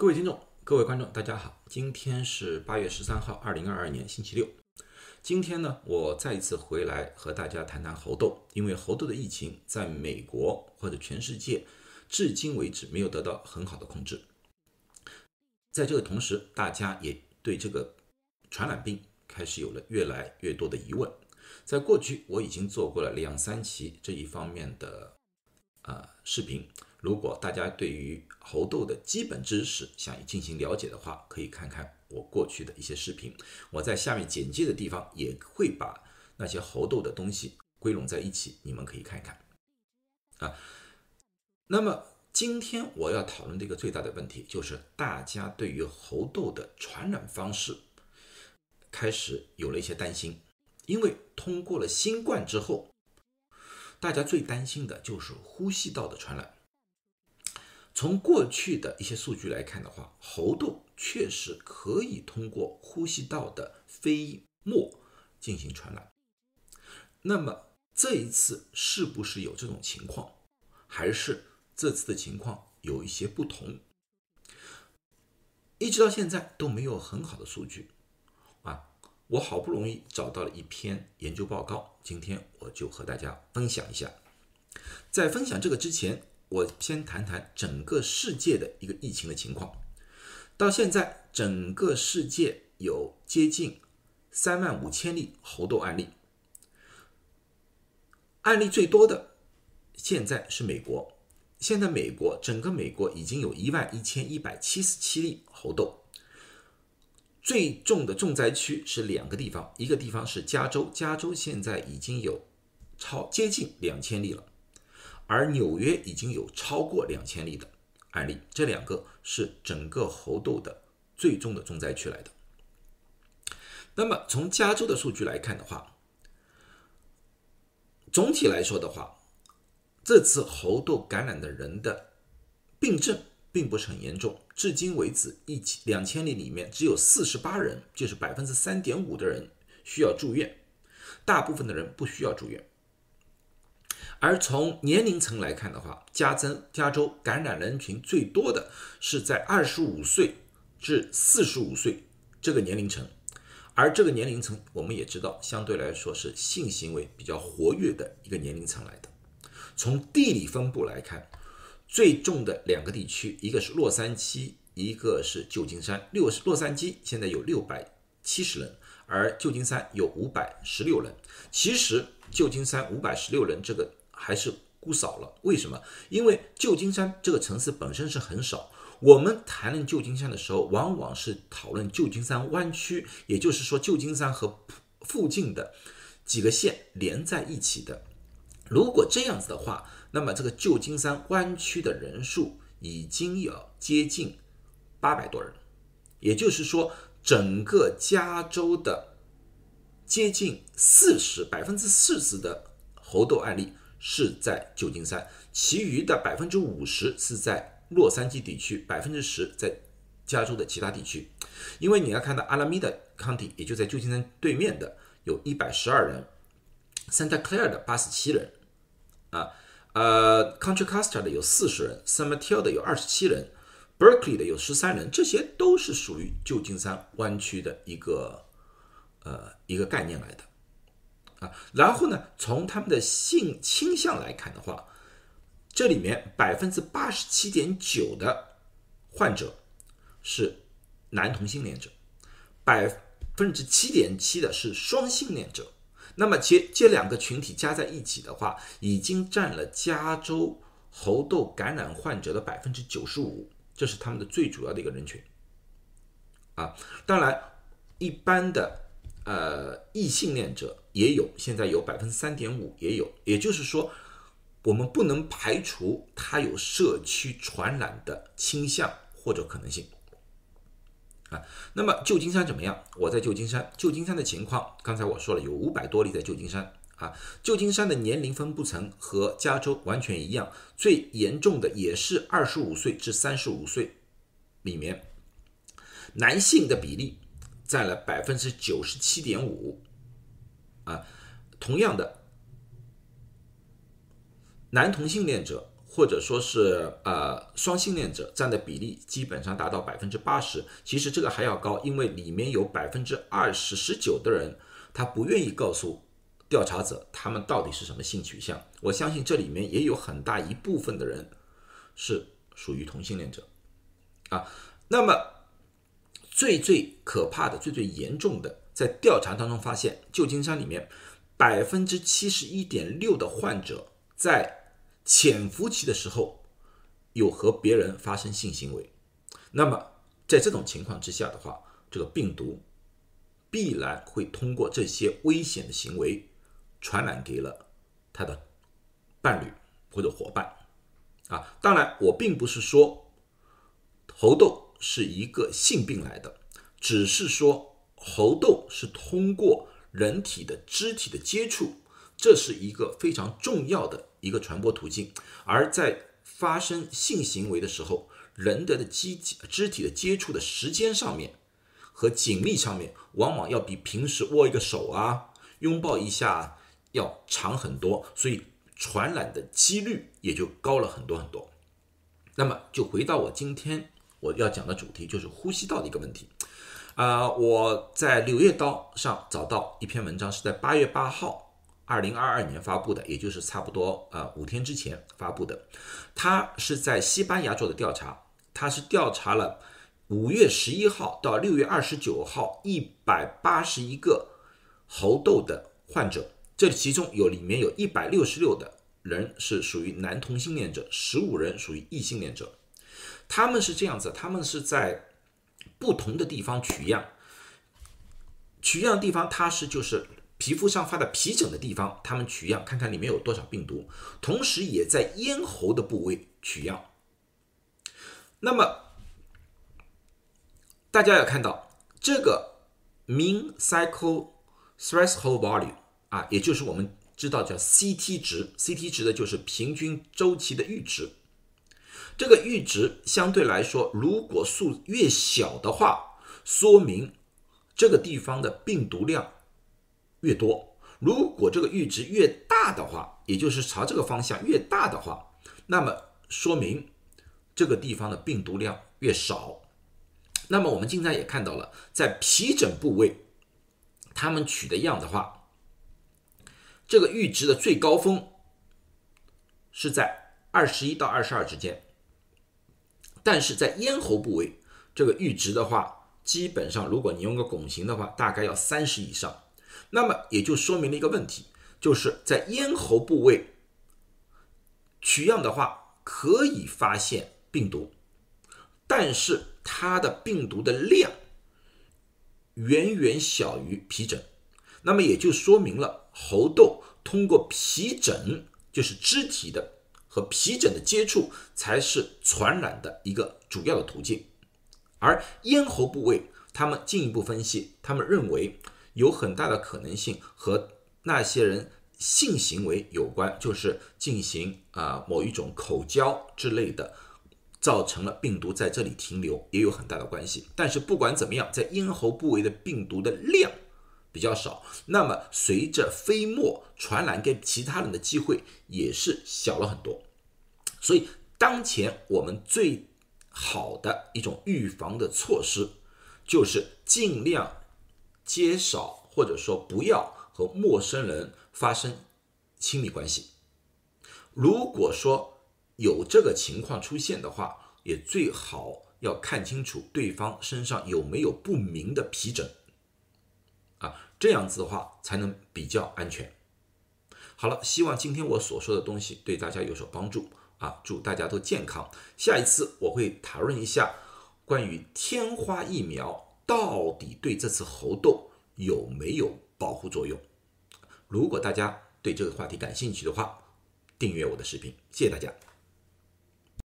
各位听众、各位观众，大家好，今天是八月十三号，二零二二年星期六。今天呢，我再一次回来和大家谈谈猴痘，因为猴痘的疫情在美国或者全世界至今为止没有得到很好的控制。在这个同时，大家也对这个传染病开始有了越来越多的疑问。在过去，我已经做过了两三期这一方面的呃视频。如果大家对于猴痘的基本知识想进行了解的话，可以看看我过去的一些视频。我在下面简介的地方也会把那些猴痘的东西归拢在一起，你们可以看一看。啊，那么今天我要讨论的一个最大的问题，就是大家对于猴痘的传染方式开始有了一些担心，因为通过了新冠之后，大家最担心的就是呼吸道的传染。从过去的一些数据来看的话，猴痘确实可以通过呼吸道的飞沫进行传染。那么这一次是不是有这种情况，还是这次的情况有一些不同？一直到现在都没有很好的数据啊！我好不容易找到了一篇研究报告，今天我就和大家分享一下。在分享这个之前。我先谈谈整个世界的一个疫情的情况。到现在，整个世界有接近三万五千例猴痘案例，案例最多的现在是美国。现在美国整个美国已经有一万一千一百七十七例猴痘，最重的重灾区是两个地方，一个地方是加州，加州现在已经有超接近两千例了。而纽约已经有超过两千例的案例，这两个是整个猴痘的最终的重灾区来的。那么从加州的数据来看的话，总体来说的话，这次猴痘感染的人的病症并不是很严重，至今为止一千两千例里面只有四十八人，就是百分之三点五的人需要住院，大部分的人不需要住院。而从年龄层来看的话，加增加州感染人群最多的是在二十五岁至四十五岁这个年龄层，而这个年龄层我们也知道，相对来说是性行为比较活跃的一个年龄层来的。从地理分布来看，最重的两个地区，一个是洛杉矶，一个是旧金山。六洛杉矶现在有六百七十人，而旧金山有五百十六人。其实旧金山五百十六人这个。还是估少了，为什么？因为旧金山这个城市本身是很少。我们谈论旧金山的时候，往往是讨论旧金山湾区，也就是说旧金山和附近的几个县连在一起的。如果这样子的话，那么这个旧金山湾区的人数已经要接近八百多人，也就是说，整个加州的接近四十百分之四十的猴痘案例。是在旧金山，其余的百分之五十是在洛杉矶地区，百分之十在加州的其他地区。因为你要看到阿拉米达 County，也就在旧金山对面的，有一百十二人；Santa Clara 的八十七人，啊，呃，Contra Costa 的有四十人，San Mateo 的有二十七人，Berkeley 的有十三人，这些都是属于旧金山湾区的一个呃一个概念来的。啊，然后呢，从他们的性倾向来看的话，这里面百分之八十七点九的患者是男同性恋者，百分之七点七的是双性恋者。那么，这这两个群体加在一起的话，已经占了加州猴痘感染患者的百分之九十五，这是他们的最主要的一个人群。啊，当然，一般的。呃，异性恋者也有，现在有百分之三点五也有，也就是说，我们不能排除他有社区传染的倾向或者可能性。啊，那么旧金山怎么样？我在旧金山，旧金山的情况，刚才我说了，有五百多例在旧金山。啊，旧金山的年龄分布层和加州完全一样，最严重的也是二十五岁至三十五岁里面男性的比例。占了百分之九十七点五，啊，同样的，男同性恋者或者说是呃双性恋者占的比例基本上达到百分之八十，其实这个还要高，因为里面有百分之二十十九的人他不愿意告诉调查者他们到底是什么性取向。我相信这里面也有很大一部分的人是属于同性恋者啊。那么最最可怕的、最最严重的，在调查当中发现，旧金山里面百分之七十一点六的患者在潜伏期的时候，有和别人发生性行为，那么在这种情况之下的话，这个病毒必然会通过这些危险的行为传染给了他的伴侣或者伙伴。啊，当然，我并不是说猴痘是一个性病来的，只是说猴痘是通过人体的肢体的接触。这是一个非常重要的一个传播途径，而在发生性行为的时候，人的的肌肢体的接触的时间上面和紧密上面，往往要比平时握一个手啊、拥抱一下要长很多，所以传染的几率也就高了很多很多。那么，就回到我今天我要讲的主题，就是呼吸道的一个问题。啊，我在《柳叶刀》上找到一篇文章，是在八月八号。二零二二年发布的，也就是差不多呃五天之前发布的，他是在西班牙做的调查，他是调查了五月十一号到六月二十九号一百八十一个猴痘的患者，这其中有里面有一百六十六的人是属于男同性恋者，十五人属于异性恋者，他们是这样子，他们是在不同的地方取样，取样地方它是就是。皮肤上发的皮疹的地方，他们取样看看里面有多少病毒，同时也在咽喉的部位取样。那么大家要看到这个 mean cycle threshold value 啊，也就是我们知道叫 CT 值，CT 值的就是平均周期的阈值。这个阈值相对来说，如果数越小的话，说明这个地方的病毒量。越多，如果这个阈值越大的话，也就是朝这个方向越大的话，那么说明这个地方的病毒量越少。那么我们经常也看到了，在皮疹部位，他们取的样的话，这个阈值的最高峰是在二十一到二十二之间，但是在咽喉部位，这个阈值的话，基本上如果你用个拱形的话，大概要三十以上。那么也就说明了一个问题，就是在咽喉部位取样的话，可以发现病毒，但是它的病毒的量远远小于皮疹。那么也就说明了喉痘通过皮疹，就是肢体的和皮疹的接触，才是传染的一个主要的途径。而咽喉部位，他们进一步分析，他们认为。有很大的可能性和那些人性行为有关，就是进行啊某一种口交之类的，造成了病毒在这里停留，也有很大的关系。但是不管怎么样，在咽喉部位的病毒的量比较少，那么随着飞沫传染给其他人的机会也是小了很多。所以当前我们最好的一种预防的措施，就是尽量。减少或者说不要和陌生人发生亲密关系。如果说有这个情况出现的话，也最好要看清楚对方身上有没有不明的皮疹啊，这样子的话才能比较安全。好了，希望今天我所说的东西对大家有所帮助啊！祝大家都健康。下一次我会讨论一下关于天花疫苗。到底对这次猴痘有没有保护作用？如果大家对这个话题感兴趣的话，订阅我的视频，谢谢大家。